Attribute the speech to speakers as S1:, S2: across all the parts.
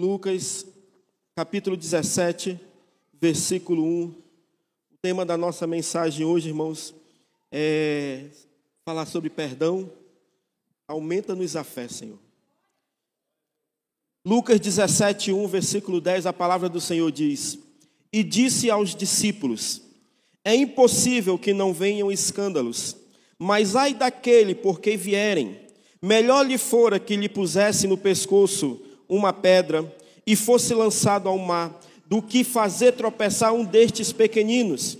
S1: Lucas, capítulo 17, versículo 1. O tema da nossa mensagem hoje, irmãos, é falar sobre perdão. Aumenta-nos a fé, Senhor. Lucas 17, 1, versículo 10, a palavra do Senhor diz: E disse aos discípulos: É impossível que não venham escândalos, mas ai daquele por que vierem. Melhor lhe fora que lhe pusesse no pescoço uma pedra e fosse lançado ao mar, do que fazer tropeçar um destes pequeninos.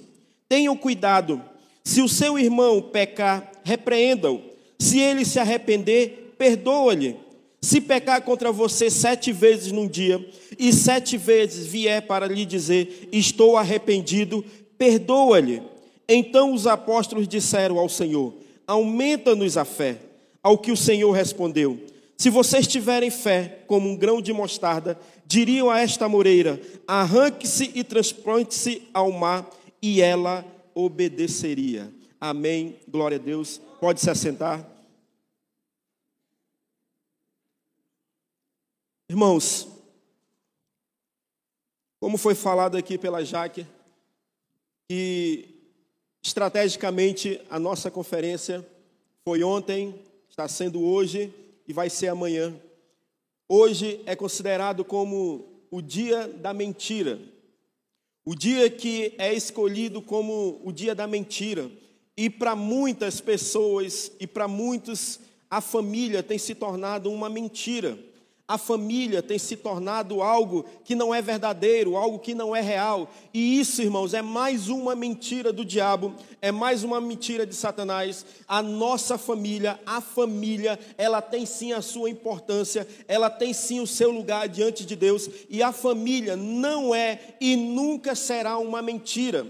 S1: Tenham cuidado, se o seu irmão pecar, repreenda-o. Se ele se arrepender, perdoa-lhe. Se pecar contra você sete vezes num dia, e sete vezes vier para lhe dizer: Estou arrependido, perdoa-lhe. Então os apóstolos disseram ao Senhor: Aumenta-nos a fé. Ao que o Senhor respondeu: se vocês tiverem fé como um grão de mostarda, diriam a esta moreira: arranque-se e transplante-se ao mar, e ela obedeceria. Amém. Glória a Deus. Pode se assentar. Irmãos, como foi falado aqui pela Jaque, que estrategicamente a nossa conferência foi ontem, está sendo hoje e vai ser amanhã. Hoje é considerado como o dia da mentira. O dia que é escolhido como o dia da mentira. E para muitas pessoas e para muitos, a família tem se tornado uma mentira a família tem se tornado algo que não é verdadeiro, algo que não é real. E isso, irmãos, é mais uma mentira do diabo, é mais uma mentira de Satanás. A nossa família, a família, ela tem sim a sua importância, ela tem sim o seu lugar diante de Deus, e a família não é e nunca será uma mentira.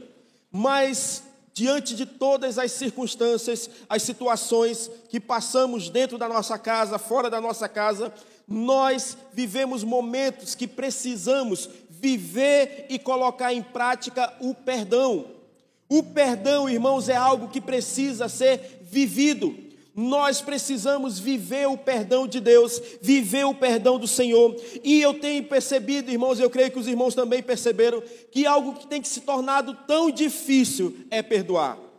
S1: Mas diante de todas as circunstâncias, as situações que passamos dentro da nossa casa, fora da nossa casa, nós vivemos momentos que precisamos viver e colocar em prática o perdão. O perdão, irmãos, é algo que precisa ser vivido. Nós precisamos viver o perdão de Deus, viver o perdão do Senhor. E eu tenho percebido, irmãos, eu creio que os irmãos também perceberam, que algo que tem que se tornado tão difícil é perdoar.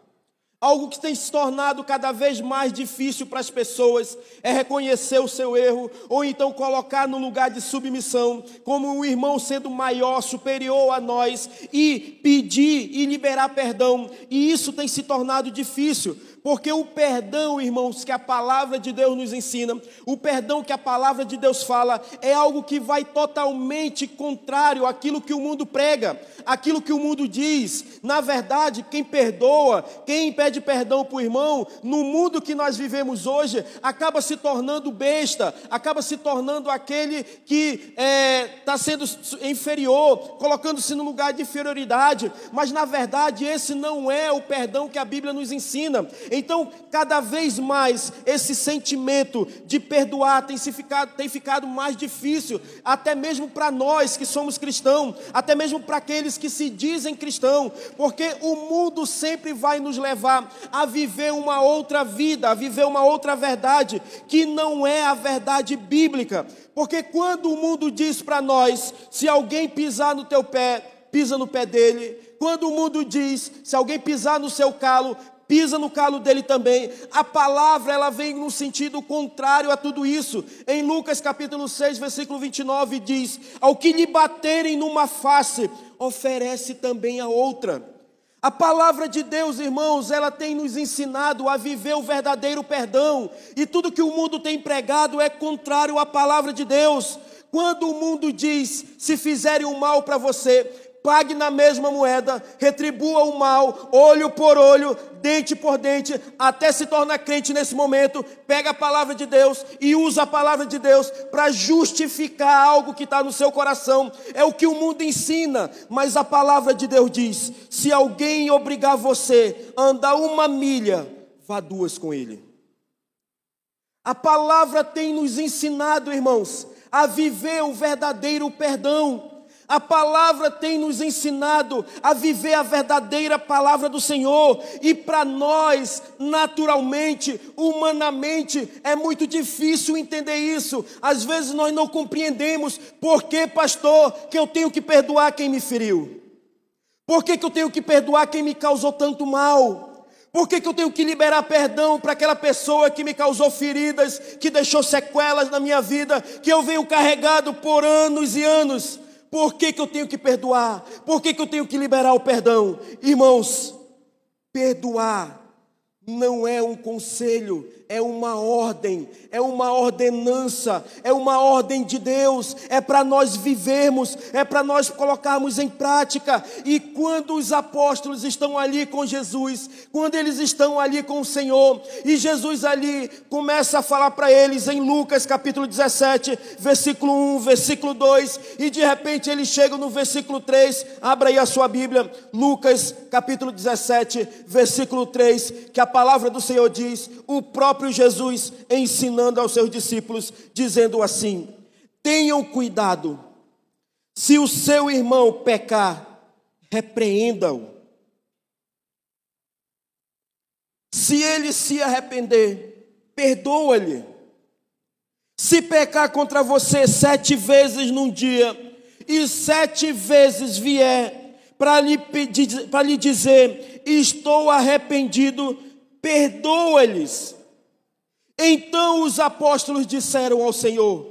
S1: Algo que tem se tornado cada vez mais difícil para as pessoas é reconhecer o seu erro, ou então colocar no lugar de submissão, como um irmão sendo maior, superior a nós, e pedir e liberar perdão. E isso tem se tornado difícil, porque o perdão, irmãos, que a palavra de Deus nos ensina, o perdão que a palavra de Deus fala, é algo que vai totalmente contrário àquilo que o mundo prega, aquilo que o mundo diz. Na verdade, quem perdoa, quem pede perdão para o irmão, no mundo que nós vivemos hoje, acaba se tornando besta, acaba se tornando aquele que está é, tá sendo inferior, colocando-se no lugar de inferioridade. Mas na verdade, esse não é o perdão que a Bíblia nos ensina. Então, cada vez mais, esse sentimento de perdoar tem, se ficado, tem ficado mais difícil, até mesmo para nós que somos cristãos, até mesmo para aqueles que se dizem cristãos, porque o mundo sempre vai nos levar a viver uma outra vida, a viver uma outra verdade, que não é a verdade bíblica. Porque quando o mundo diz para nós, se alguém pisar no teu pé, pisa no pé dele. Quando o mundo diz, se alguém pisar no seu calo, pisa no calo dele também. A palavra ela vem no sentido contrário a tudo isso. Em Lucas capítulo 6, versículo 29 diz: "Ao que lhe baterem numa face, oferece também a outra". A palavra de Deus, irmãos, ela tem nos ensinado a viver o verdadeiro perdão, e tudo que o mundo tem pregado é contrário à palavra de Deus. Quando o mundo diz: se fizerem o mal para você, pague na mesma moeda, retribua o mal, olho por olho, dente por dente, até se tornar crente nesse momento, pega a palavra de Deus e usa a palavra de Deus para justificar algo que está no seu coração. É o que o mundo ensina, mas a palavra de Deus diz: se alguém obrigar você a andar uma milha, vá duas com ele. A palavra tem nos ensinado, irmãos, a viver o verdadeiro perdão A palavra tem nos ensinado a viver a verdadeira palavra do Senhor, e para nós, naturalmente, humanamente, é muito difícil entender isso. Às vezes nós não compreendemos por que, pastor, que eu tenho que perdoar quem me feriu. Por que, que eu tenho que perdoar quem me causou tanto mal? Por que, que eu tenho que liberar perdão para aquela pessoa que me causou feridas, que deixou sequelas na minha vida, que eu venho carregado por anos e anos? Por que, que eu tenho que perdoar? Por que, que eu tenho que liberar o perdão? Irmãos, perdoar não é um conselho, é uma ordem, é uma ordenança, é uma ordem de Deus, é para nós vivermos, é para nós colocarmos em prática. E quando os apóstolos estão ali com Jesus, quando eles estão ali com o Senhor, e Jesus ali começa a falar para eles em Lucas capítulo 17, versículo 1, versículo 2, e de repente eles chegam no versículo 3, abra aí a sua Bíblia, Lucas capítulo 17, versículo 3, que a palavra do Senhor diz: o próprio próprio Jesus ensinando aos seus discípulos, dizendo assim: tenham cuidado, se o seu irmão pecar, repreenda-o. Se ele se arrepender, perdoa-lhe. Se pecar contra você sete vezes num dia, e sete vezes vier para lhe, pedir, para lhe dizer: Estou arrependido, perdoa-lhes. Então os apóstolos disseram ao Senhor: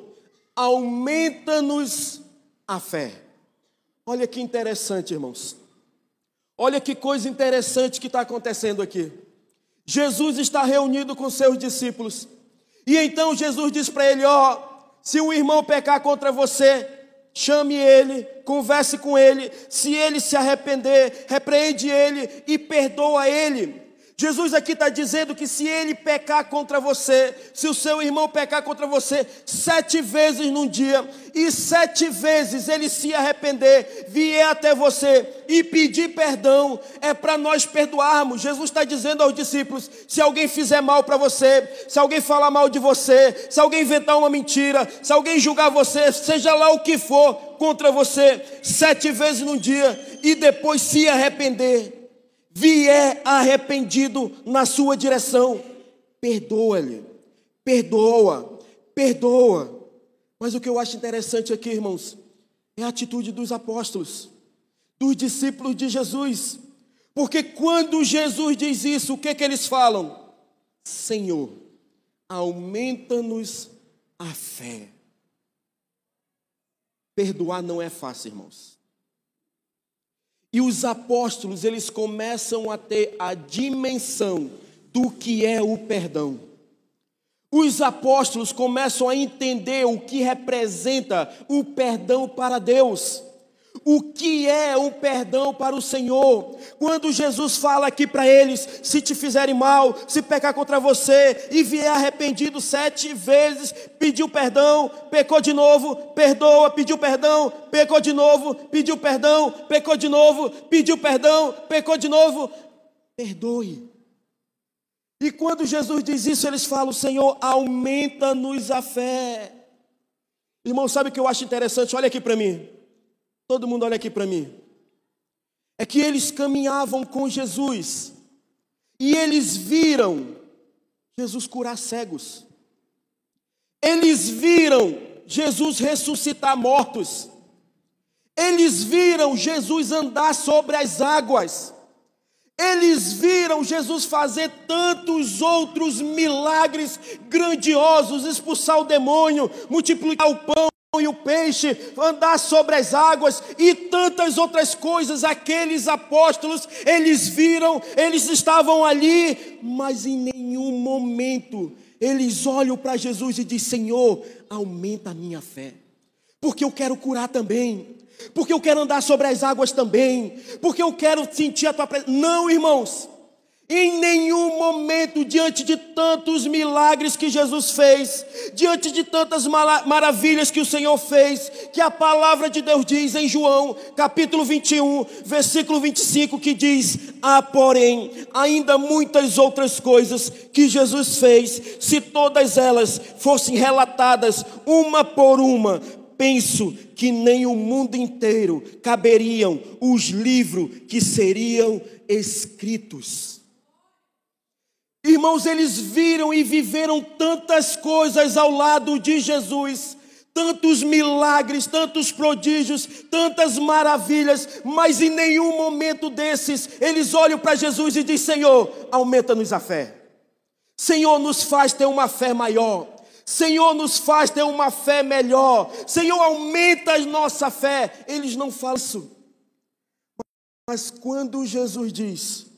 S1: Aumenta-nos a fé. Olha que interessante, irmãos. Olha que coisa interessante que está acontecendo aqui. Jesus está reunido com seus discípulos. E então Jesus diz para ele: Ó, se um irmão pecar contra você, chame ele, converse com ele. Se ele se arrepender, repreende ele e perdoa ele. Jesus aqui está dizendo que se ele pecar contra você, se o seu irmão pecar contra você sete vezes num dia, e sete vezes ele se arrepender, vier até você e pedir perdão, é para nós perdoarmos. Jesus está dizendo aos discípulos: se alguém fizer mal para você, se alguém falar mal de você, se alguém inventar uma mentira, se alguém julgar você, seja lá o que for contra você, sete vezes num dia, e depois se arrepender vier arrependido na sua direção, perdoa-lhe, perdoa, perdoa. Mas o que eu acho interessante aqui, irmãos, é a atitude dos apóstolos, dos discípulos de Jesus. Porque quando Jesus diz isso, o que, que eles falam? Senhor, aumenta-nos a fé. Perdoar não é fácil, irmãos. E os apóstolos, eles começam a ter a dimensão do que é o perdão. Os apóstolos começam a entender o que representa o perdão para Deus. O que é um perdão para o Senhor? Quando Jesus fala aqui para eles: se te fizerem mal, se pecar contra você e vier arrependido sete vezes, pediu perdão, pecou de novo, perdoa, pediu perdão, pecou de novo, pediu perdão, pecou de novo, pediu perdão, pecou de novo, perdoe. E quando Jesus diz isso, eles falam: Senhor, aumenta-nos a fé. Irmão, sabe o que eu acho interessante? Olha aqui para mim. Todo mundo olha aqui para mim. É que eles caminhavam com Jesus e eles viram Jesus curar cegos. Eles viram Jesus ressuscitar mortos. Eles viram Jesus andar sobre as águas. Eles viram Jesus fazer tantos outros milagres grandiosos, expulsar o demônio, multiplicar o pão e o peixe, andar sobre as águas e tantas outras coisas. Aqueles apóstolos, eles viram, eles estavam ali, mas em nenhum momento eles olham para Jesus e dizem: Senhor, aumenta a minha fé, porque eu quero curar também, porque eu quero andar sobre as águas também, porque eu quero sentir a tua presença. Não, irmãos. Em nenhum momento, diante de tantos milagres que Jesus fez, diante de tantas maravilhas que o Senhor fez, que a palavra de Deus diz em João, capítulo 21, versículo 25, que diz: Há, porém, ainda muitas outras coisas que Jesus fez, se todas elas fossem relatadas uma por uma, penso que nem o mundo inteiro caberiam os livros que seriam escritos. Irmãos, eles viram e viveram tantas coisas ao lado de Jesus, tantos milagres, tantos prodígios, tantas maravilhas, mas em nenhum momento desses eles olham para Jesus e dizem: Senhor, aumenta-nos a fé. Senhor, nos faz ter uma fé maior. Senhor, nos faz ter uma fé melhor. Senhor, aumenta a nossa fé. Eles não falam isso. Mas quando Jesus diz: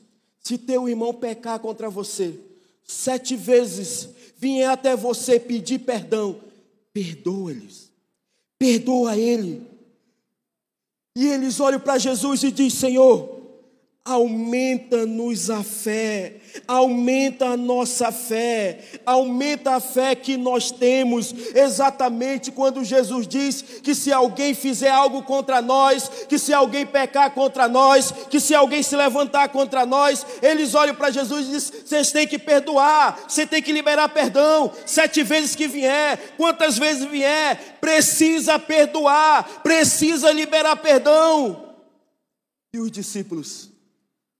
S1: se teu irmão pecar contra você, sete vezes vier até você pedir perdão, perdoa-lhes, perdoa ele. E eles olham para Jesus e dizem: Senhor, Aumenta-nos a fé, aumenta a nossa fé, aumenta a fé que nós temos, exatamente quando Jesus diz que se alguém fizer algo contra nós, que se alguém pecar contra nós, que se alguém se levantar contra nós, eles olham para Jesus e dizem: vocês têm que perdoar, você tem que liberar perdão, sete vezes que vier, quantas vezes vier, precisa perdoar, precisa liberar perdão. E os discípulos?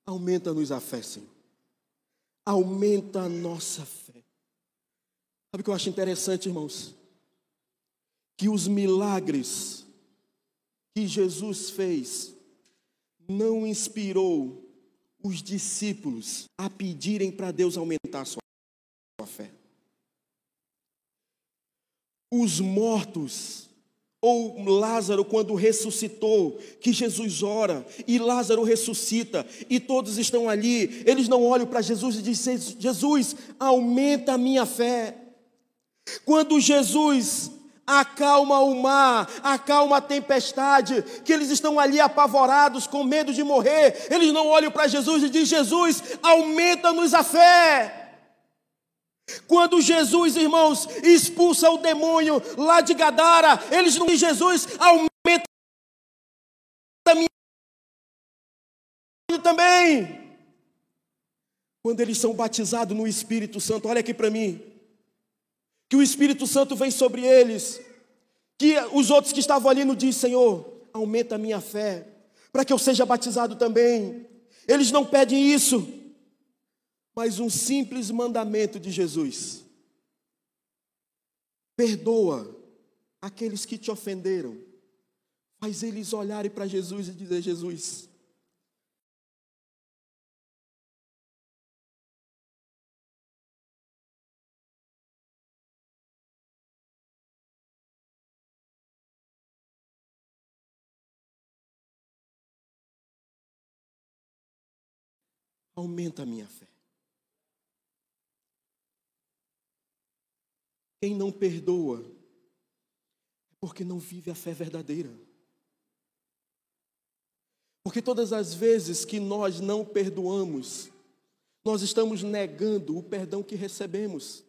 S1: Aumenta-nos a fé, Senhor. Aumenta a nossa fé. Sabe o que eu acho interessante, irmãos? Que os milagres que Jesus fez não inspirou os discípulos a pedirem para Deus aumentar a sua fé. Os mortos ou Lázaro, quando ressuscitou, que Jesus ora e Lázaro ressuscita e todos estão ali, eles não olham para Jesus e dizem: Jesus, aumenta a minha fé. Quando Jesus acalma o mar, acalma a tempestade, que eles estão ali apavorados, com medo de morrer, eles não olham para Jesus e dizem: Jesus, aumenta-nos a fé. Quando Jesus, irmãos, expulsa o demônio lá de Gadara, eles não Jesus, aumenta a minha também. Quando eles são batizados no Espírito Santo, olha aqui para mim, que o Espírito Santo vem sobre eles, que os outros que estavam ali não dizem, Senhor, aumenta a minha fé, para que eu seja batizado também. Eles não pedem isso, mas um simples mandamento de Jesus. Perdoa aqueles que te ofenderam. Faz eles olharem para Jesus e dizer: Jesus, aumenta a minha fé. Quem não perdoa é porque não vive a fé verdadeira. Porque todas as vezes que nós não perdoamos, nós estamos negando o perdão que recebemos.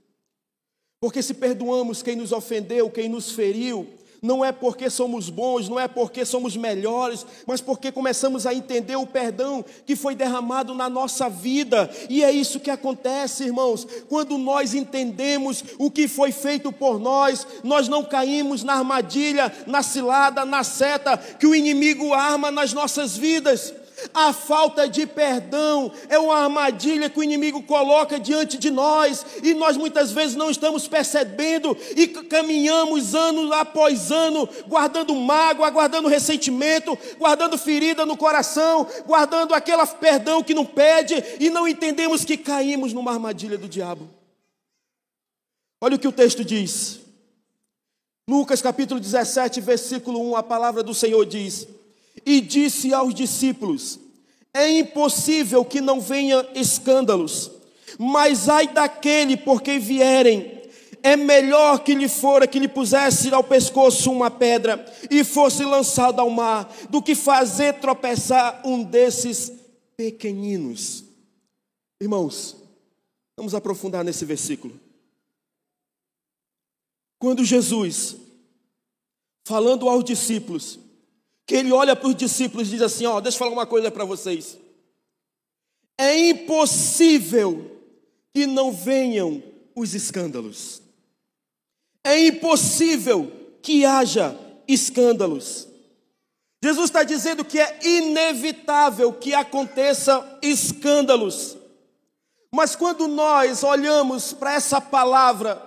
S1: Porque se perdoamos quem nos ofendeu, quem nos feriu, não é porque somos bons, não é porque somos melhores, mas porque começamos a entender o perdão que foi derramado na nossa vida. E é isso que acontece, irmãos. Quando nós entendemos o que foi feito por nós, nós não caímos na armadilha, na cilada, na seta que o inimigo arma nas nossas vidas. A falta de perdão é uma armadilha que o inimigo coloca diante de nós e nós muitas vezes não estamos percebendo e caminhamos ano após ano, guardando mágoa, guardando ressentimento, guardando ferida no coração, guardando aquele perdão que não pede e não entendemos que caímos numa armadilha do diabo. Olha o que o texto diz. Lucas capítulo 17, versículo 1, a palavra do Senhor diz: e disse aos discípulos: É impossível que não venha escândalos, mas ai daquele por quem vierem. É melhor que lhe fora que lhe pusesse ao pescoço uma pedra e fosse lançado ao mar, do que fazer tropeçar um desses pequeninos. Irmãos, vamos aprofundar nesse versículo. Quando Jesus, falando aos discípulos, que ele olha para os discípulos e diz assim: Ó, deixa eu falar uma coisa para vocês. É impossível que não venham os escândalos. É impossível que haja escândalos. Jesus está dizendo que é inevitável que aconteça escândalos. Mas quando nós olhamos para essa palavra,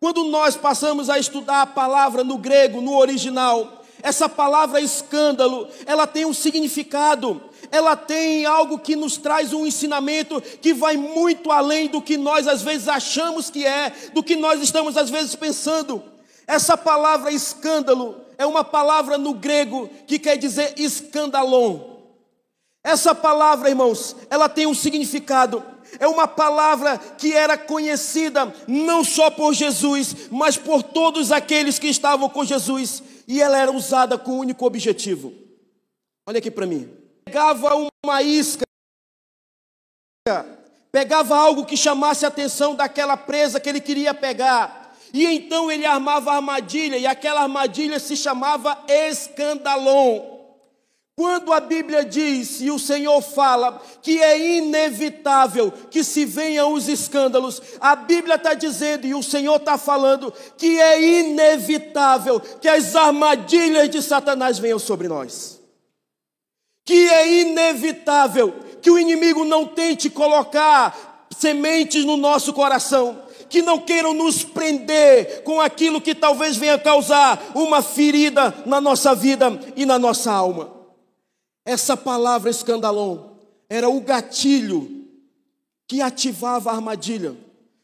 S1: quando nós passamos a estudar a palavra no grego, no original, essa palavra escândalo, ela tem um significado, ela tem algo que nos traz um ensinamento que vai muito além do que nós às vezes achamos que é, do que nós estamos às vezes pensando. Essa palavra escândalo é uma palavra no grego que quer dizer escandalon. Essa palavra, irmãos, ela tem um significado. É uma palavra que era conhecida não só por Jesus, mas por todos aqueles que estavam com Jesus. E ela era usada com um único objetivo. Olha aqui para mim. Pegava uma isca, pegava algo que chamasse a atenção daquela presa que ele queria pegar e então ele armava a armadilha, e aquela armadilha se chamava escandalon. Quando a Bíblia diz e o Senhor fala que é inevitável que se venham os escândalos, a Bíblia está dizendo e o Senhor está falando que é inevitável que as armadilhas de Satanás venham sobre nós. Que é inevitável que o inimigo não tente colocar sementes no nosso coração, que não queiram nos prender com aquilo que talvez venha causar uma ferida na nossa vida e na nossa alma. Essa palavra escandalon era o gatilho que ativava a armadilha.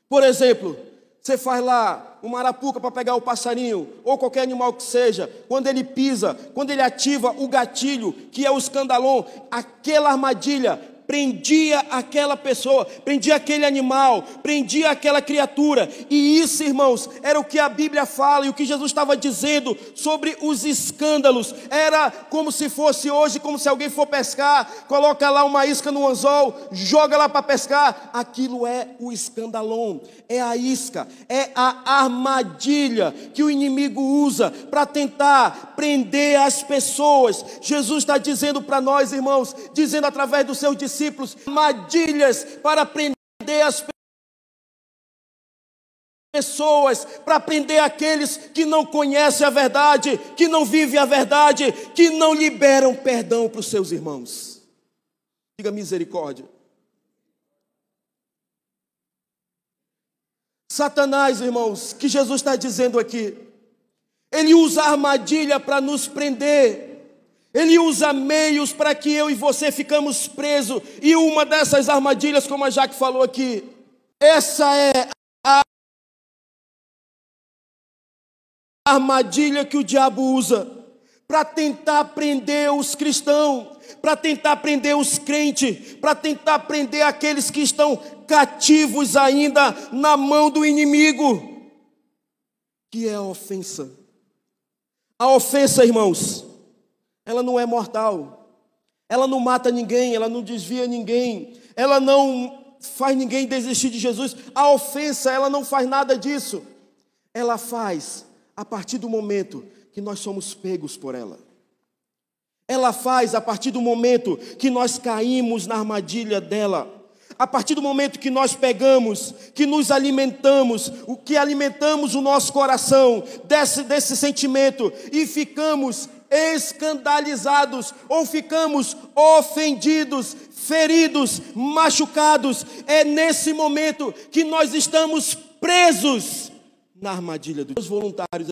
S1: Por exemplo, você faz lá uma arapuca para pegar o passarinho, ou qualquer animal que seja, quando ele pisa, quando ele ativa o gatilho, que é o escandalon, aquela armadilha prendia aquela pessoa, prendia aquele animal, prendia aquela criatura. E isso, irmãos, era o que a Bíblia fala e o que Jesus estava dizendo sobre os escândalos. Era como se fosse hoje, como se alguém for pescar, coloca lá uma isca no anzol, joga lá para pescar. Aquilo é o escandalon, é a isca, é a armadilha que o inimigo usa para tentar prender as pessoas. Jesus está dizendo para nós, irmãos, dizendo através dos seus discípulos, discípulos armadilhas para prender as pessoas, para prender aqueles que não conhecem a verdade, que não vivem a verdade, que não liberam perdão para os seus irmãos. Diga misericórdia. Satanás, irmãos, que Jesus está dizendo aqui, ele usa armadilha para nos prender, ele usa meios para que eu e você ficamos presos. E uma dessas armadilhas, como a Jaque falou aqui, essa é a armadilha que o diabo usa para tentar prender os cristãos, para tentar prender os crentes, para tentar prender aqueles que estão cativos ainda na mão do inimigo, que é a ofensa. A ofensa, irmãos, ela não é mortal. Ela não mata ninguém, ela não desvia ninguém, ela não faz ninguém desistir de Jesus. A ofensa, ela não faz nada disso. Ela faz a partir do momento que nós somos pegos por ela. Ela faz a partir do momento que nós caímos na armadilha dela. A partir do momento que nós pegamos, que nos alimentamos, o que alimentamos o nosso coração desse, desse sentimento e ficamos escandalizados ou ficamos ofendidos, feridos, machucados. É nesse momento que nós estamos presos na armadilha dos voluntários.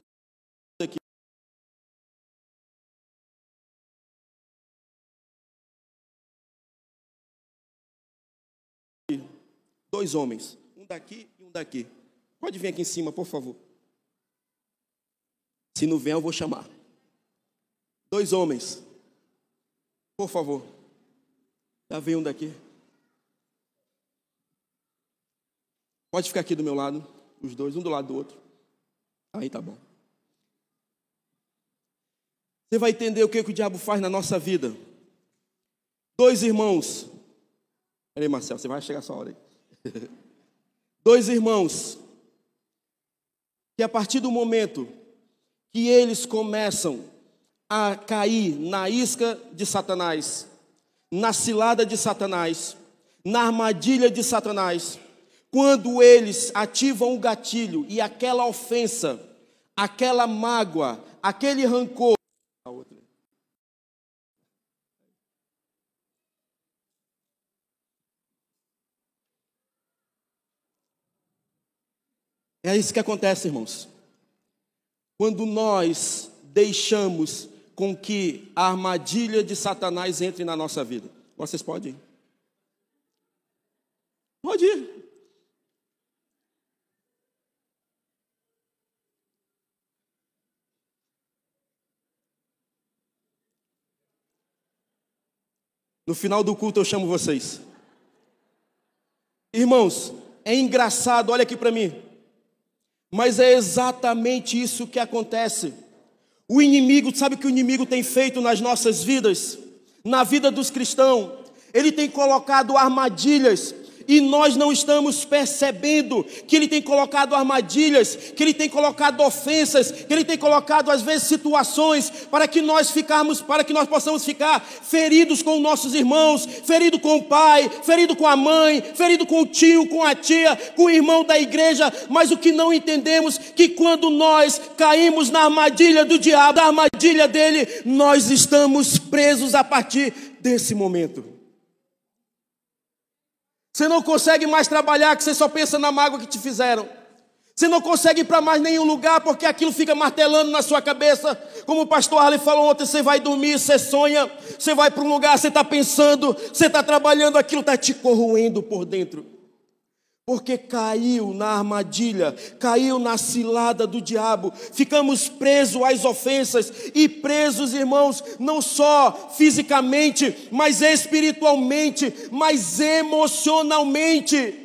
S1: Dois homens, um daqui e um daqui. Pode vir aqui em cima, por favor. Se não vier, eu vou chamar. Dois homens. Por favor. Já vem um daqui. Pode ficar aqui do meu lado, os dois, um do lado do outro. Aí tá bom. Você vai entender o que, que o diabo faz na nossa vida. Dois irmãos. Peraí, Marcelo, você vai chegar essa hora aí. Dois irmãos. Que a partir do momento que eles começam a cair na isca de Satanás, na cilada de Satanás, na armadilha de Satanás, quando eles ativam o gatilho e aquela ofensa aquela mágoa, aquele rancor. É isso que acontece, irmãos. Quando nós deixamos com que a armadilha de Satanás entre na nossa vida. Vocês podem ir. Pode ir. No final do culto eu chamo vocês. Irmãos, é engraçado, olha aqui para mim. Mas é exatamente isso que acontece. O inimigo, sabe o que o inimigo tem feito nas nossas vidas? Na vida dos cristãos? Ele tem colocado armadilhas e nós não estamos percebendo que Ele tem colocado armadilhas, que Ele tem colocado ofensas, que Ele tem colocado às vezes situações para que nós ficarmos, para que nós possamos ficar feridos com nossos irmãos, ferido com o pai, ferido com a mãe, ferido com o tio, com a tia, com o irmão da igreja. Mas o que não entendemos que quando nós caímos na armadilha do diabo, da armadilha dele, nós estamos presos a partir desse momento. Você não consegue mais trabalhar, que você só pensa na mágoa que te fizeram. Você não consegue ir para mais nenhum lugar porque aquilo fica martelando na sua cabeça. Como o pastor Arley falou ontem, você vai dormir, você sonha, você vai para um lugar, você está pensando, você está trabalhando, aquilo está te corroendo por dentro porque caiu na armadilha, caiu na cilada do diabo, ficamos presos às ofensas e presos, irmãos, não só fisicamente, mas espiritualmente, mas emocionalmente.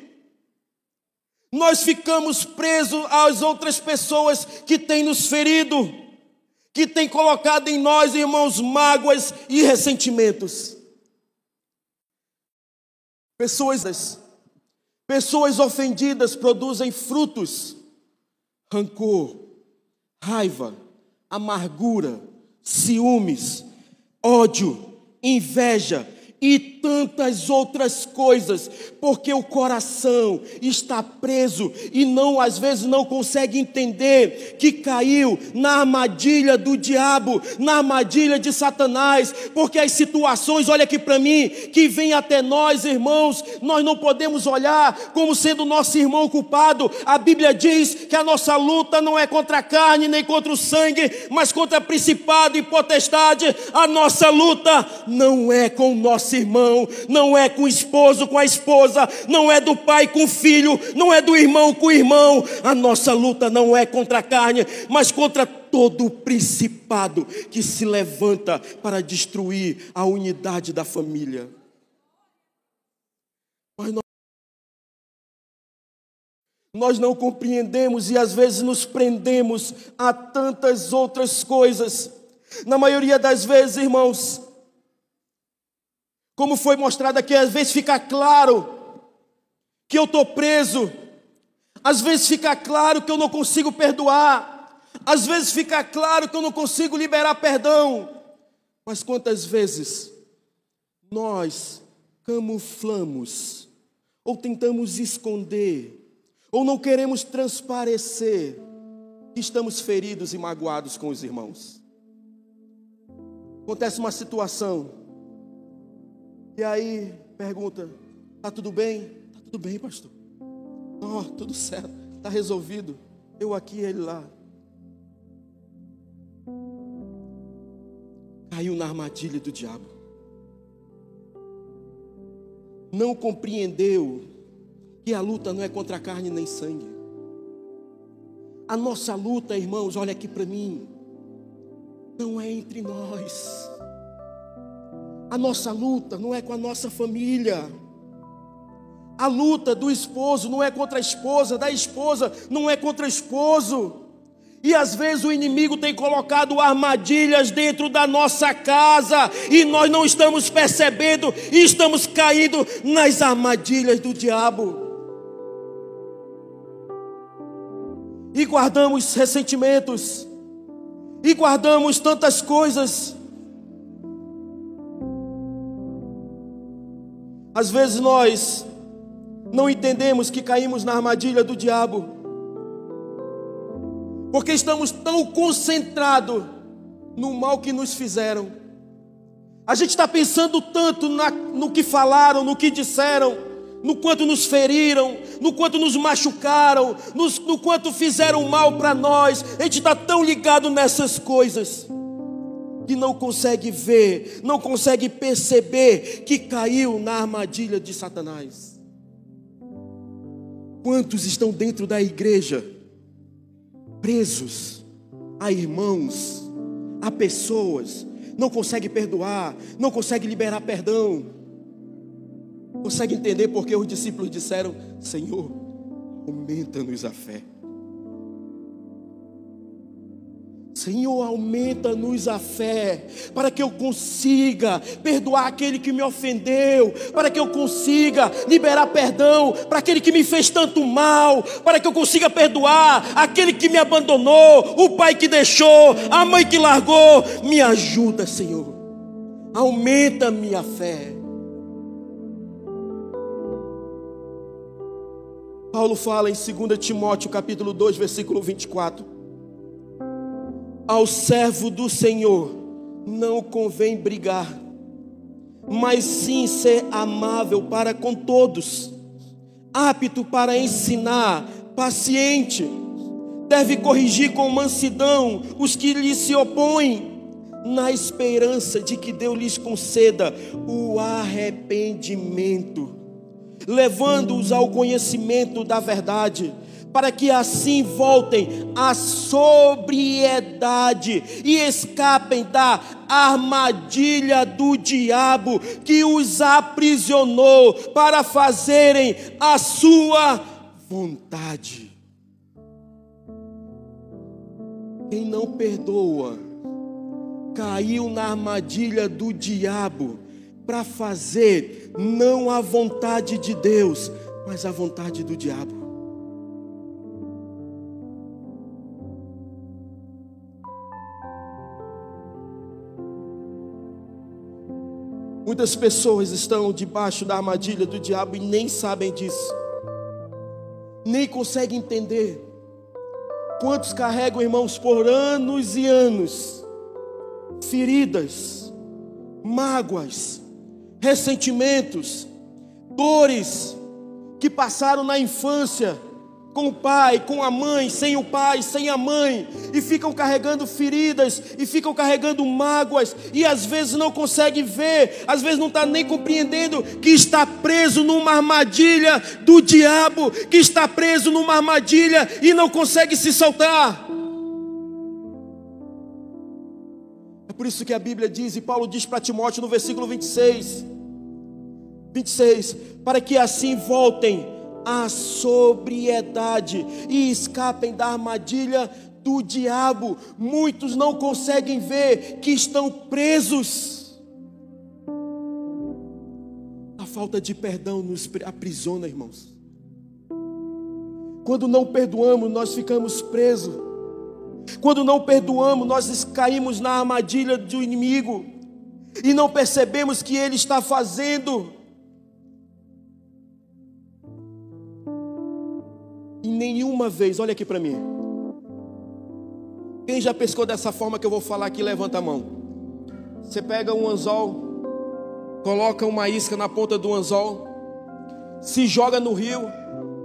S1: Nós ficamos presos às outras pessoas que têm nos ferido, que têm colocado em nós, irmãos, mágoas e ressentimentos. Pessoas Pessoas ofendidas produzem frutos, rancor, raiva, amargura, ciúmes, ódio, inveja e tantas outras coisas, porque o coração está preso e não às vezes não consegue entender que caiu na armadilha do diabo, na armadilha de Satanás, porque as situações, olha aqui para mim, que vem até nós, irmãos, nós não podemos olhar como sendo nosso irmão culpado. A Bíblia diz que a nossa luta não é contra a carne nem contra o sangue, mas contra principado e potestade. A nossa luta não é com o nosso irmão, não é com o esposo com a esposa, não é do pai com o filho, não é do irmão com o irmão. A nossa luta não é contra a carne, mas contra todo o principado que se levanta para destruir a unidade da família. Mas nós nós não compreendemos e às vezes nos prendemos a tantas outras coisas. Na maioria das vezes, irmãos, como foi mostrado aqui, às vezes fica claro que eu estou preso, às vezes fica claro que eu não consigo perdoar, às vezes fica claro que eu não consigo liberar perdão, mas quantas vezes nós camuflamos, ou tentamos esconder, ou não queremos transparecer que estamos feridos e magoados com os irmãos. Acontece uma situação, e aí pergunta: tá tudo bem? Tá tudo bem, pastor. Oh, tudo certo, tá resolvido. Eu aqui, ele lá. Caiu na armadilha do diabo. Não compreendeu que a luta não é contra carne nem sangue. A nossa luta, irmãos, olha aqui para mim, não é entre nós. A nossa luta não é com a nossa família. A luta do esposo não é contra a esposa, da esposa não é contra o esposo. E às vezes o inimigo tem colocado armadilhas dentro da nossa casa e nós não estamos percebendo e estamos caindo nas armadilhas do diabo. E guardamos ressentimentos, e guardamos tantas coisas Às vezes nós não entendemos que caímos na armadilha do diabo, Porque estamos tão concentrados no mal que nos fizeram. A gente está pensando tanto na, no que falaram, no que disseram, no quanto nos feriram, no quanto nos machucaram, nos, no quanto fizeram mal para nós. A gente está tão ligado nessas coisas que não consegue ver, não consegue perceber que caiu na armadilha de Satanás. Quantos estão dentro da igreja, presos a irmãos, a pessoas, não consegue perdoar, não consegue liberar perdão, consegue entender porque os discípulos disseram: Senhor, aumenta-nos a fé. Senhor, aumenta-nos a fé, para que eu consiga perdoar aquele que me ofendeu, para que eu consiga liberar perdão para aquele que me fez tanto mal, para que eu consiga perdoar aquele que me abandonou, o pai que deixou, a mãe que largou. Me ajuda, Senhor, aumenta minha fé. Paulo fala em 2 Timóteo capítulo 2, versículo 24 ao servo do Senhor não convém brigar, mas sim ser amável para com todos, apto para ensinar, paciente, deve corrigir com mansidão os que lhe se opõem, na esperança de que Deus lhes conceda o arrependimento, levando-os ao conhecimento da verdade para que assim voltem à sobriedade e escapem da armadilha do diabo que os aprisionou para fazerem a sua vontade. Quem não perdoa caiu na armadilha do diabo para fazer não a vontade de Deus, mas a vontade do diabo. Muitas pessoas estão debaixo da armadilha do diabo e nem sabem disso, nem conseguem entender. Quantos carregam, irmãos, por anos e anos, feridas, mágoas, ressentimentos, dores que passaram na infância com o pai, com a mãe, sem o pai, sem a mãe, e ficam carregando feridas, e ficam carregando mágoas, e às vezes não conseguem ver, às vezes não está nem compreendendo que está preso numa armadilha do diabo, que está preso numa armadilha e não consegue se soltar. É por isso que a Bíblia diz, e Paulo diz para Timóteo no versículo 26, 26, para que assim voltem a sobriedade e escapem da armadilha do diabo. Muitos não conseguem ver que estão presos. A falta de perdão nos aprisiona, irmãos. Quando não perdoamos, nós ficamos presos. Quando não perdoamos, nós caímos na armadilha do inimigo e não percebemos que ele está fazendo nenhuma vez, olha aqui para mim. Quem já pescou dessa forma que eu vou falar aqui, levanta a mão. Você pega um anzol, coloca uma isca na ponta do anzol, se joga no rio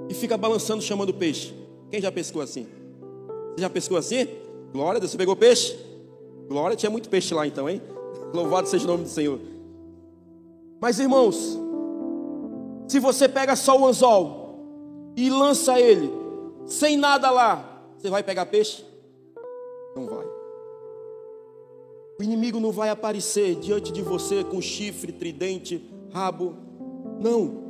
S1: e fica balançando chamando peixe. Quem já pescou assim? Você já pescou assim? Glória, você pegou peixe? Glória, tinha muito peixe lá então, hein? Louvado seja o nome do Senhor. Mas irmãos, se você pega só o anzol e lança ele, sem nada lá, você vai pegar peixe? Não vai. O inimigo não vai aparecer diante de você com chifre, tridente, rabo. Não.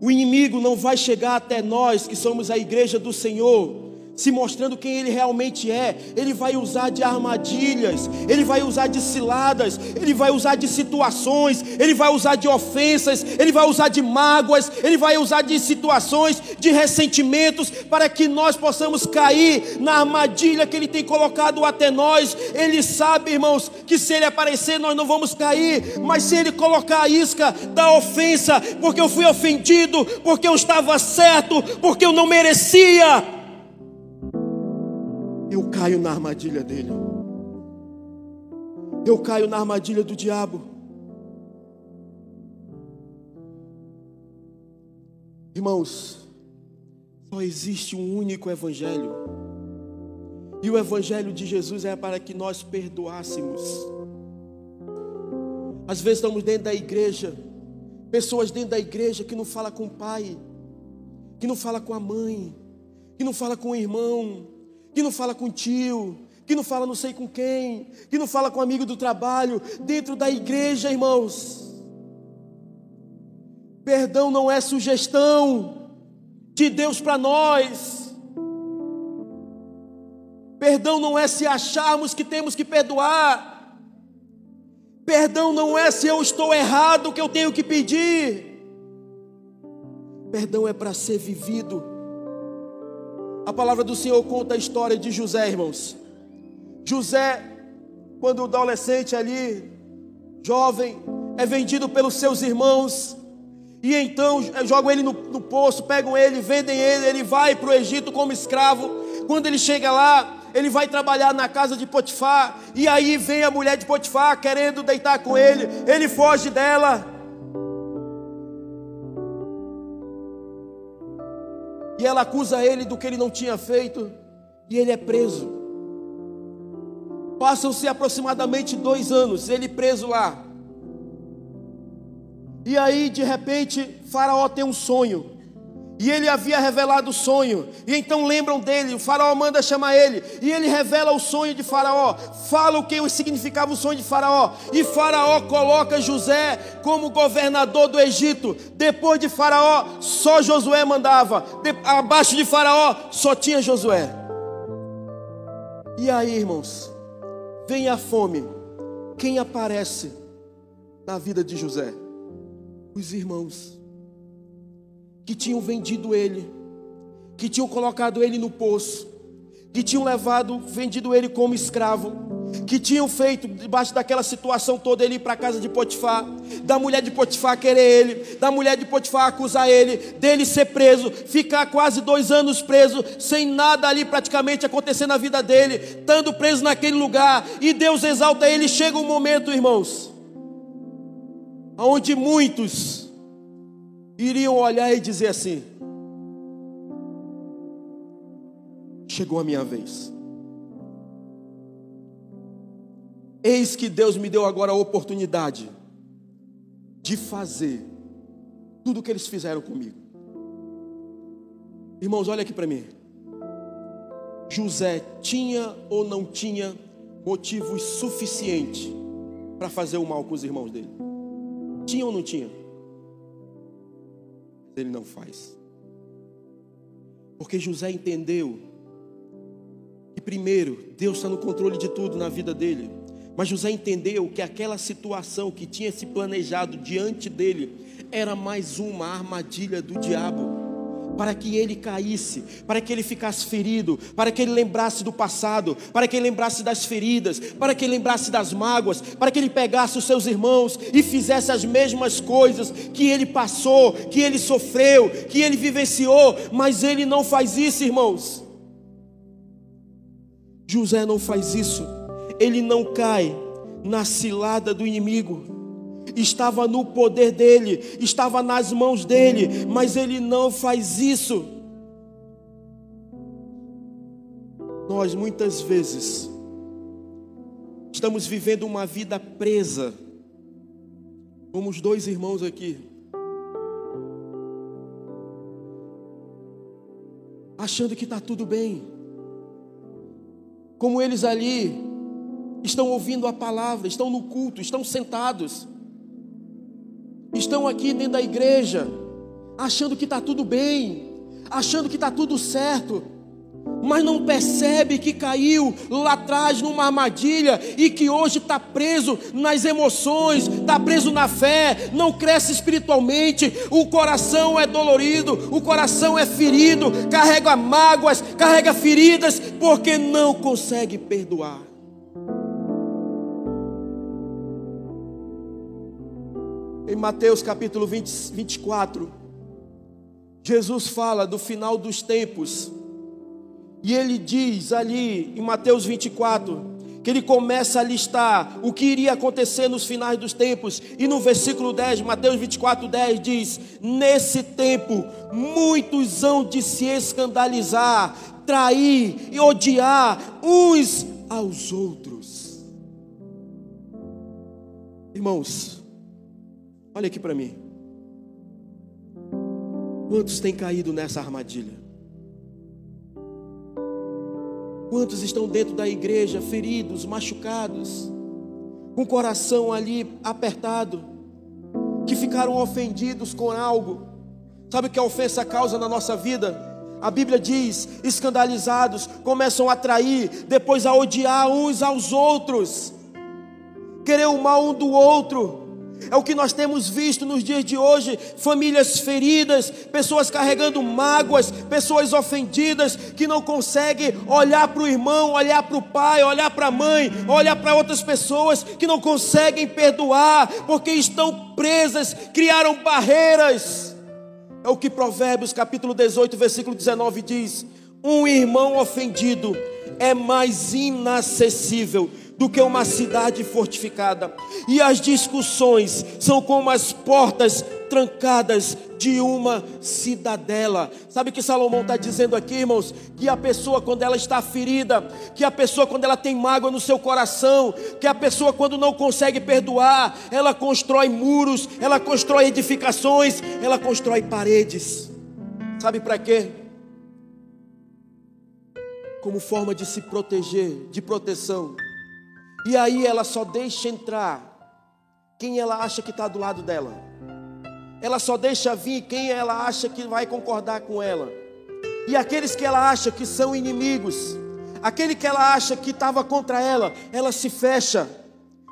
S1: O inimigo não vai chegar até nós que somos a igreja do Senhor se mostrando quem ele realmente é. Ele vai usar de armadilhas, ele vai usar de ciladas, ele vai usar de situações, ele vai usar de ofensas, ele vai usar de mágoas, ele vai usar de situações, de ressentimentos, para que nós possamos cair na armadilha que ele tem colocado até nós. Ele sabe, irmãos, que se ele aparecer nós não vamos cair, mas se ele colocar a isca da ofensa, porque eu fui ofendido, porque eu estava certo, porque eu não merecia eu caio na armadilha dele. Eu caio na armadilha do diabo. Irmãos, só existe um único evangelho. E o evangelho de Jesus é para que nós perdoássemos. Às vezes estamos dentro da igreja, pessoas dentro da igreja que não fala com o pai, que não fala com a mãe, que não fala com o irmão, que não fala com o tio, que não fala não sei com quem, que não fala com amigo do trabalho, dentro da igreja, irmãos. Perdão não é sugestão de Deus para nós. Perdão não é se acharmos que temos que perdoar. Perdão não é se eu estou errado que eu tenho que pedir. Perdão é para ser vivido. A palavra do Senhor conta a história de José, irmãos. José, quando adolescente ali, jovem, é vendido pelos seus irmãos. E então jogam ele no, no poço, pegam ele, vendem ele, ele vai para o Egito como escravo. Quando ele chega lá, ele vai trabalhar na casa de Potifar. E aí vem a mulher de Potifar querendo deitar com ele. Ele foge dela. E ela acusa ele do que ele não tinha feito. E ele é preso. Passam-se aproximadamente dois anos, ele preso lá. E aí, de repente, Faraó tem um sonho. E ele havia revelado o sonho. E então lembram dele. O Faraó manda chamar ele. E ele revela o sonho de Faraó. Fala o que significava o sonho de Faraó. E Faraó coloca José como governador do Egito. Depois de Faraó, só Josué mandava. De, abaixo de Faraó, só tinha Josué. E aí, irmãos? vem a fome, quem aparece na vida de José? Os irmãos que tinham vendido ele, que tinham colocado ele no poço, que tinham levado, vendido ele como escravo que tinham feito debaixo daquela situação toda ele ir para a casa de Potifar, da mulher de Potifar querer ele, da mulher de Potifar acusar ele, dele ser preso, ficar quase dois anos preso, sem nada ali praticamente acontecer na vida dele, estando preso naquele lugar, e Deus exalta ele. Chega um momento, irmãos, onde muitos iriam olhar e dizer assim: chegou a minha vez. Eis que Deus me deu agora a oportunidade de fazer tudo o que eles fizeram comigo. Irmãos, olha aqui para mim. José tinha ou não tinha motivos suficientes para fazer o mal com os irmãos dele? Tinha ou não tinha? Ele não faz. Porque José entendeu que, primeiro, Deus está no controle de tudo na vida dele. Mas José entendeu que aquela situação que tinha se planejado diante dele era mais uma armadilha do diabo. Para que ele caísse, para que ele ficasse ferido, para que ele lembrasse do passado, para que ele lembrasse das feridas, para que ele lembrasse das mágoas, para que ele pegasse os seus irmãos e fizesse as mesmas coisas que ele passou, que ele sofreu, que ele vivenciou, mas ele não faz isso, irmãos. José não faz isso ele não cai na cilada do inimigo. Estava no poder dele, estava nas mãos dele, mas ele não faz isso. Nós muitas vezes estamos vivendo uma vida presa, como os dois irmãos aqui, achando que está tudo bem, como eles ali, estão ouvindo a palavra, estão no culto, estão sentados, estão aqui dentro da igreja, achando que está tudo bem, achando que está tudo certo, mas não percebe que caiu lá atrás numa armadilha e que hoje está preso nas emoções, está preso na fé, não cresce espiritualmente, o coração é dolorido, o coração é ferido, carrega mágoas, carrega feridas, porque não consegue perdoar. Em Mateus capítulo 20, 24, Jesus fala do final dos tempos E ele diz ali em Mateus 24, que ele começa a listar o que iria acontecer nos finais dos tempos. E no versículo 10, Mateus 24, 10 diz: Nesse tempo, muitos hão de se escandalizar, trair e odiar uns aos outros. Irmãos, olha aqui para mim. Quantos têm caído nessa armadilha? Quantos estão dentro da igreja feridos, machucados, com o coração ali apertado, que ficaram ofendidos com algo? Sabe o que a ofensa causa na nossa vida? A Bíblia diz: escandalizados, começam a trair, depois a odiar uns aos outros, querer o mal um do outro. É o que nós temos visto nos dias de hoje: famílias feridas, pessoas carregando mágoas, pessoas ofendidas que não conseguem olhar para o irmão, olhar para o pai, olhar para a mãe, olhar para outras pessoas que não conseguem perdoar porque estão presas, criaram barreiras. É o que Provérbios capítulo 18, versículo 19 diz: Um irmão ofendido é mais inacessível do que uma cidade fortificada. E as discussões são como as portas trancadas de uma cidadela. Sabe o que Salomão está dizendo aqui, irmãos? Que a pessoa, quando ela está ferida, que a pessoa, quando ela tem mágoa no seu coração, que a pessoa, quando não consegue perdoar, ela constrói muros, ela constrói edificações, ela constrói paredes. Sabe para quê? Como forma de se proteger, de proteção. E aí ela só deixa entrar quem ela acha que está do lado dela. Ela só deixa vir quem ela acha que vai concordar com ela. E aqueles que ela acha que são inimigos, aquele que ela acha que estava contra ela, ela se fecha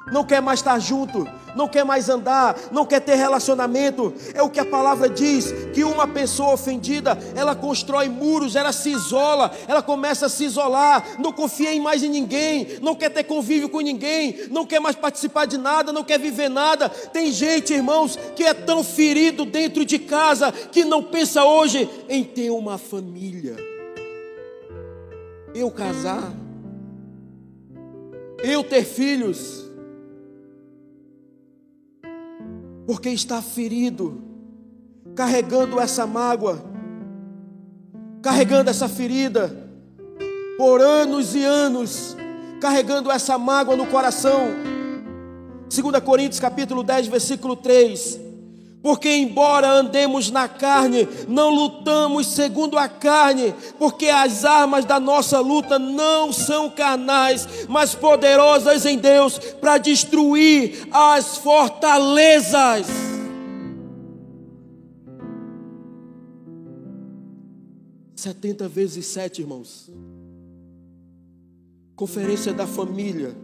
S1: não quer mais estar junto, não quer mais andar, não quer ter relacionamento. É o que a palavra diz: que uma pessoa ofendida, ela constrói muros, ela se isola, ela começa a se isolar, não confia em mais em ninguém, não quer ter convívio com ninguém, não quer mais participar de nada, não quer viver nada. Tem gente, irmãos, que é tão ferido dentro de casa que não pensa hoje em ter uma família. Eu casar, eu ter filhos porque está ferido, carregando essa mágoa, carregando essa ferida, por anos e anos, carregando essa mágoa no coração. 2 Coríntios capítulo 10, versículo 3. Porque, embora andemos na carne, não lutamos segundo a carne, porque as armas da nossa luta não são carnais, mas poderosas em Deus para destruir as fortalezas. Setenta vezes sete, irmãos. Conferência da família.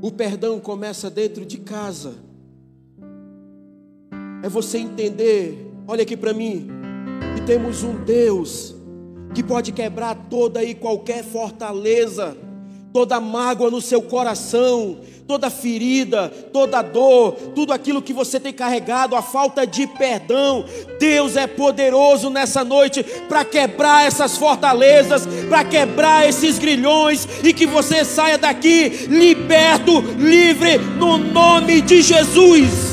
S1: O perdão começa dentro de casa é você entender, olha aqui para mim, que temos um Deus que pode quebrar toda e qualquer fortaleza, toda mágoa no seu coração, toda ferida, toda dor, tudo aquilo que você tem carregado, a falta de perdão. Deus é poderoso nessa noite para quebrar essas fortalezas, para quebrar esses grilhões e que você saia daqui liberto, livre, no nome de Jesus.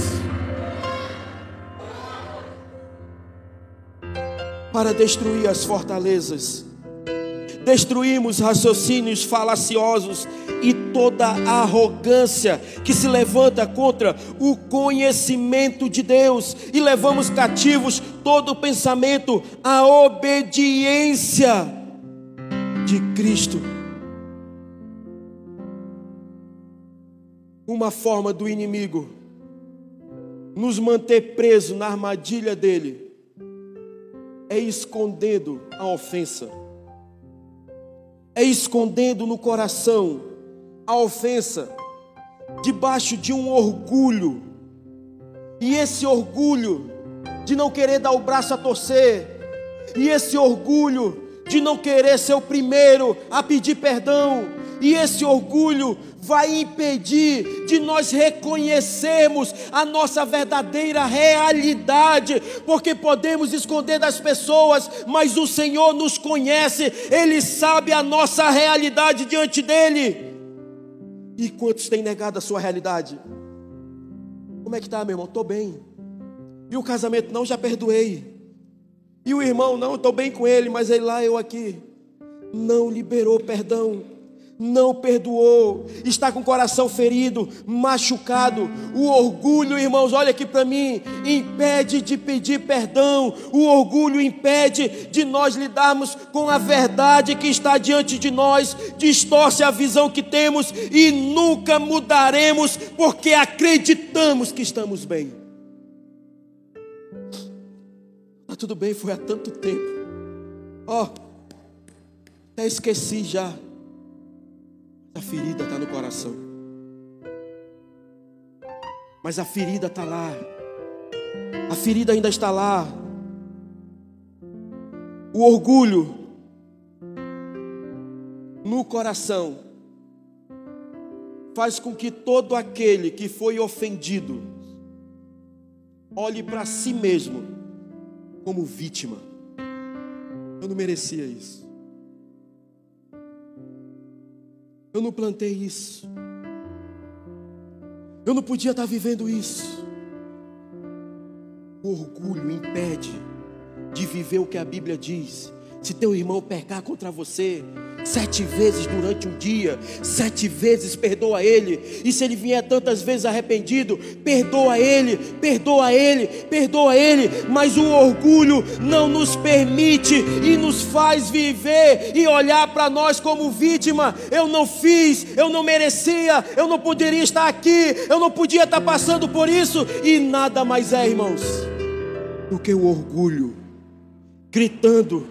S1: Para destruir as fortalezas. Destruímos raciocínios falaciosos e toda arrogância que se levanta contra o conhecimento de Deus e levamos cativos todo pensamento à obediência de Cristo. Uma forma do inimigo nos manter preso na armadilha dele é escondendo a ofensa, é escondendo no coração a ofensa, debaixo de um orgulho, e esse orgulho de não querer dar o braço a torcer, e esse orgulho de não querer ser o primeiro a pedir perdão, E esse orgulho vai impedir de nós reconhecermos a nossa verdadeira realidade, porque podemos esconder das pessoas, mas o Senhor nos conhece, Ele sabe a nossa realidade diante dEle. E quantos têm negado a sua realidade? Como é que está, meu irmão? Estou bem. E o casamento? Não, já perdoei. E o irmão? Não, estou bem com ele, mas ele lá, eu aqui. Não liberou perdão não perdoou, está com o coração ferido, machucado. O orgulho, irmãos, olha aqui para mim, impede de pedir perdão. O orgulho impede de nós lidarmos com a verdade que está diante de nós, distorce a visão que temos e nunca mudaremos porque acreditamos que estamos bem. Tá tudo bem, foi há tanto tempo. Ó, oh, até esqueci já. A ferida está no coração. Mas a ferida está lá. A ferida ainda está lá. O orgulho no coração faz com que todo aquele que foi ofendido olhe para si mesmo como vítima. Eu não merecia isso. Eu não plantei isso. Eu não podia estar vivendo isso. O orgulho impede de viver o que a Bíblia diz. Se teu irmão pecar contra você, sete vezes durante um dia, sete vezes perdoa ele, e se ele vier tantas vezes arrependido, perdoa ele, perdoa ele, perdoa ele, mas o orgulho não nos permite e nos faz viver e olhar para nós como vítima. Eu não fiz, eu não merecia, eu não poderia estar aqui, eu não podia estar passando por isso, e nada mais é, irmãos, do que o orgulho gritando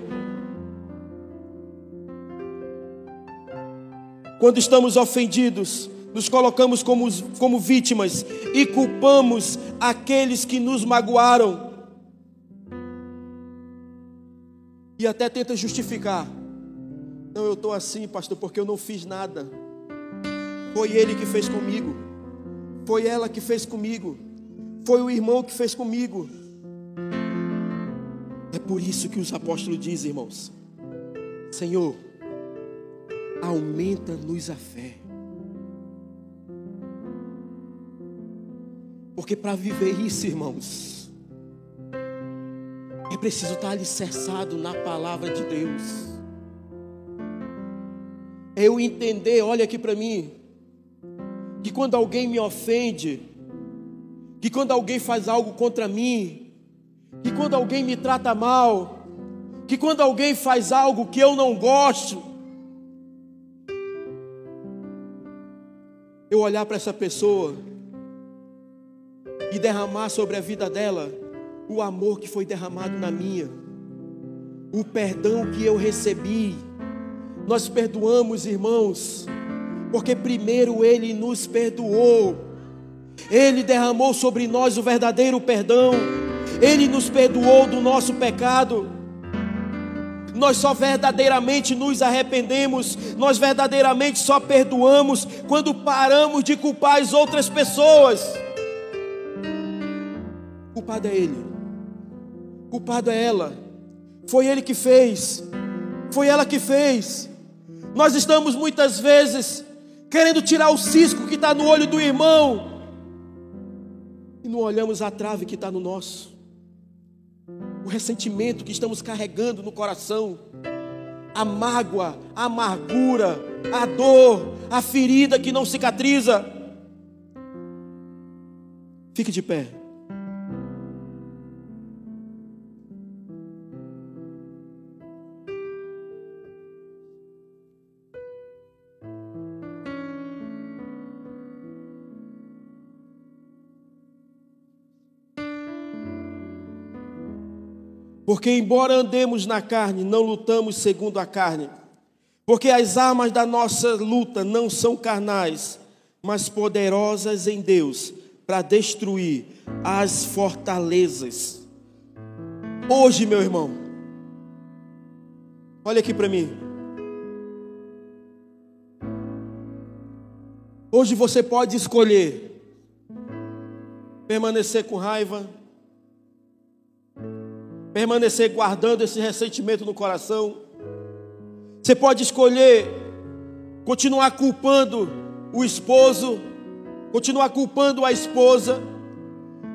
S1: Quando estamos ofendidos, nos colocamos como, como vítimas e culpamos aqueles que nos magoaram. E até tenta justificar. Não, eu estou assim, pastor, porque eu não fiz nada. Foi ele que fez comigo. Foi ela que fez comigo. Foi o irmão que fez comigo. É por isso que os apóstolos dizem, irmãos: Senhor, aumenta-nos a fé. Porque para viver isso, irmãos, é preciso estar alicerçado na palavra de Deus. É eu entender, olha aqui para mim, que quando alguém me ofende, que quando alguém faz algo contra mim, que quando alguém me trata mal, que quando alguém faz algo que eu não gosto, eu olhar para essa pessoa e derramar sobre a vida dela o amor que foi derramado na minha, o perdão que eu recebi. Nós perdoamos, irmãos, porque primeiro Ele nos perdoou, Ele derramou sobre nós o verdadeiro perdão, Ele nos perdoou do nosso pecado. Nós só verdadeiramente nos arrependemos, nós verdadeiramente só perdoamos quando paramos de culpar as outras pessoas. Culpado é ele, culpado é ela, foi ele que fez, foi ela que fez. Nós estamos muitas vezes querendo tirar o cisco que está no olho do irmão e não olhamos a trave que está no nosso o ressentimento que estamos carregando no coração, a mágoa, a amargura, a dor, a ferida que não cicatriza. Fique de pé. Porque, embora andemos na carne, não lutamos segundo a carne. Porque as armas da nossa luta não são carnais, mas poderosas em Deus para destruir as fortalezas. Hoje, meu irmão, olha aqui para mim. Hoje você pode escolher permanecer com raiva, permanecer guardando esse ressentimento no coração. Você pode escolher continuar culpando o esposo, continuar culpando a esposa.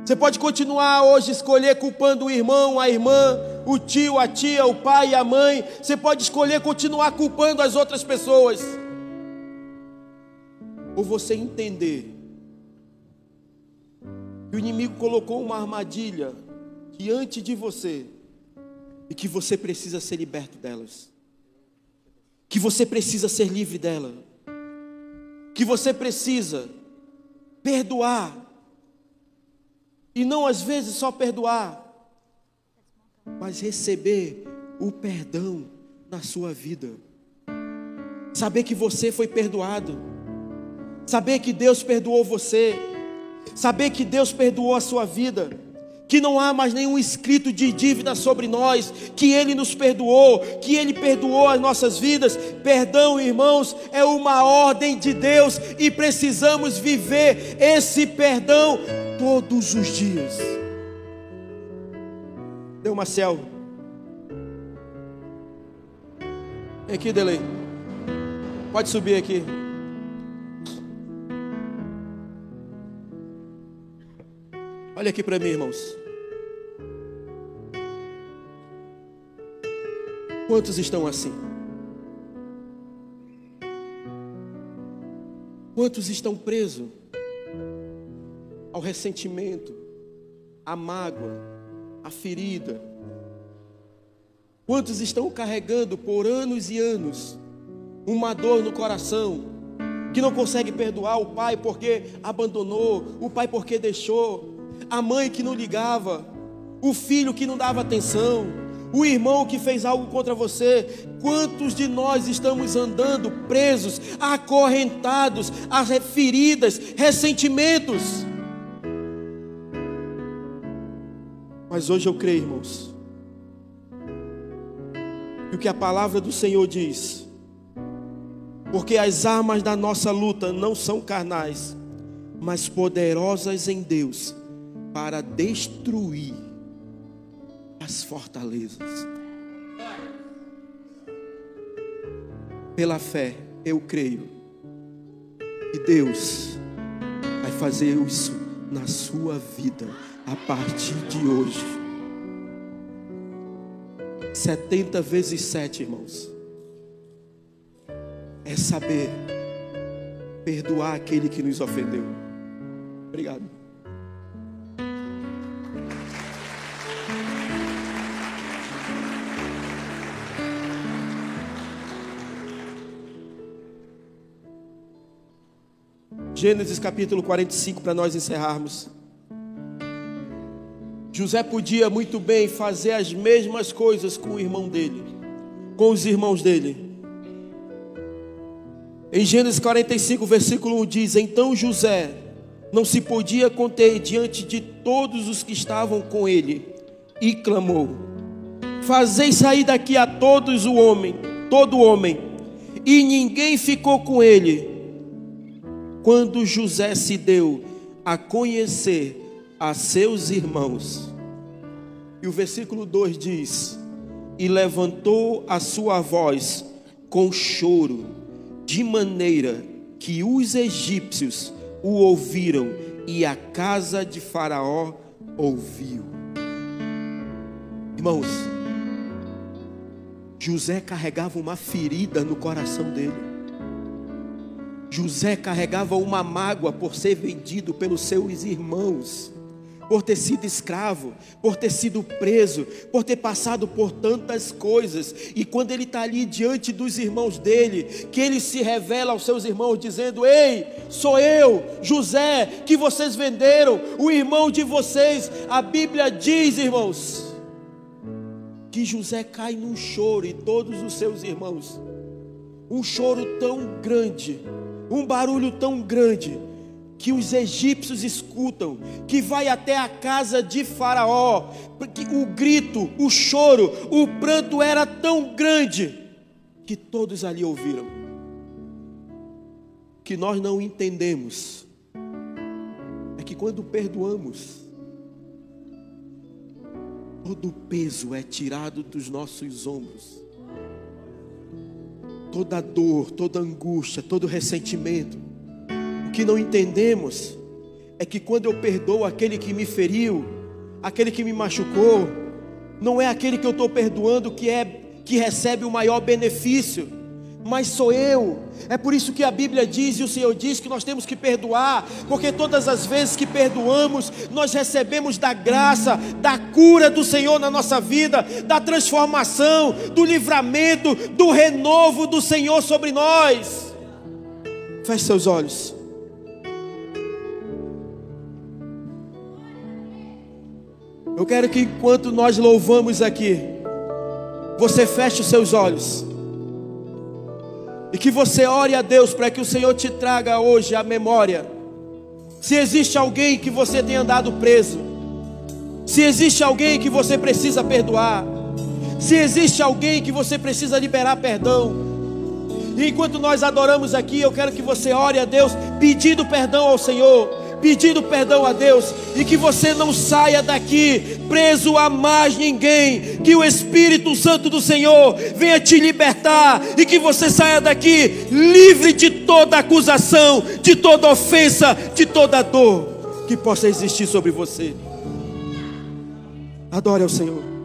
S1: Você pode continuar hoje escolher culpando o irmão, a irmã, o tio, a tia, o pai, a mãe. Você pode escolher continuar culpando as outras pessoas. Ou você entender que o inimigo colocou uma armadilha diante de você e que você precisa ser liberto delas. Que você precisa ser livre dela. Que você precisa perdoar. E não às vezes só perdoar, mas receber o perdão na sua vida. Saber que você foi perdoado. Saber que Deus perdoou você. Saber que Deus perdoou a sua vida que não há mais nenhum escrito de dívida sobre nós, que Ele nos perdoou, que Ele perdoou as nossas vidas. Perdão, irmãos, é uma ordem de Deus e precisamos viver esse perdão todos os dias. Deu Marcel. Vem aqui, Delei. Pode subir aqui. Olha aqui para mim, irmãos. Quantos estão assim? Quantos estão presos ao ressentimento, à mágoa, à ferida? Quantos estão carregando por anos e anos uma dor no coração, que não consegue perdoar o pai porque abandonou, o pai porque deixou, a mãe que não ligava, o filho que não dava atenção, o irmão que fez algo contra você. Quantos de nós estamos andando presos, acorrentados a feridas, ressentimentos? Mas hoje eu creio, irmãos, que o que a palavra do Senhor diz, porque as armas da nossa luta não são carnais, mas poderosas em Deus para destruir as fortalezas. Pela fé, eu creio que Deus vai fazer isso na sua vida a partir de hoje. 70 vezes 7, irmãos. É saber perdoar aquele que nos ofendeu. Obrigado. Gênesis capítulo 45, para nós encerrarmos. José podia muito bem fazer as mesmas coisas com o irmão dele, com os irmãos dele. Em Gênesis 45, versículo 1 diz: Então José não se podia conter diante de todos os que estavam com ele, e clamou: Fazei sair daqui a todos o homem, todo homem, e ninguém ficou com ele quando José se deu a conhecer a seus irmãos. E o versículo 2 diz: E levantou a sua voz com choro, de maneira que os egípcios o ouviram e a casa de Faraó ouviu. Irmãos, José carregava uma ferida no coração dele. José carregava uma mágoa por ser vendido pelos seus irmãos, por ter sido escravo, por ter sido preso, por ter passado por tantas coisas. E quando ele está ali diante dos irmãos dele, que ele se revela aos seus irmãos, dizendo: Ei, sou eu, José, que vocês venderam, o irmão de vocês. A Bíblia diz, irmãos, que José cai num choro e todos os seus irmãos, um choro tão grande um barulho tão grande que os egípcios escutam, que vai até a casa de Faraó, porque o grito, o choro, o pranto era tão grande que todos ali ouviram. que nós não entendemos é que quando perdoamos, todo o peso é tirado dos nossos ombros. Toda dor, toda angústia, todo ressentimento. O que não entendemos é que quando eu perdoo aquele que me feriu, aquele que me machucou, não é aquele que eu estou perdoando que é que recebe o maior benefício, mas sou eu. É por isso que a Bíblia diz e o Senhor diz que nós temos que perdoar, porque todas as vezes que perdoamos, nós recebemos da graça, da cura do Senhor na nossa vida, da transformação, do livramento, do renovo do Senhor sobre nós. Feche seus olhos. Eu quero que enquanto nós louvamos aqui, você feche os seus olhos. E que você ore a Deus para que o Senhor te traga hoje a memória. Se existe alguém que você tem andado preso, se existe alguém que você precisa perdoar, se existe alguém que você precisa liberar perdão. E enquanto nós adoramos aqui, eu quero que você ore a Deus pedindo perdão ao Senhor pedindo perdão a Deus e que você não saia daqui preso a mais ninguém, que o Espírito Santo do Senhor venha te libertar e que você saia daqui livre de toda acusação, de toda ofensa, de toda dor que possa existir sobre você. Adore ao Senhor.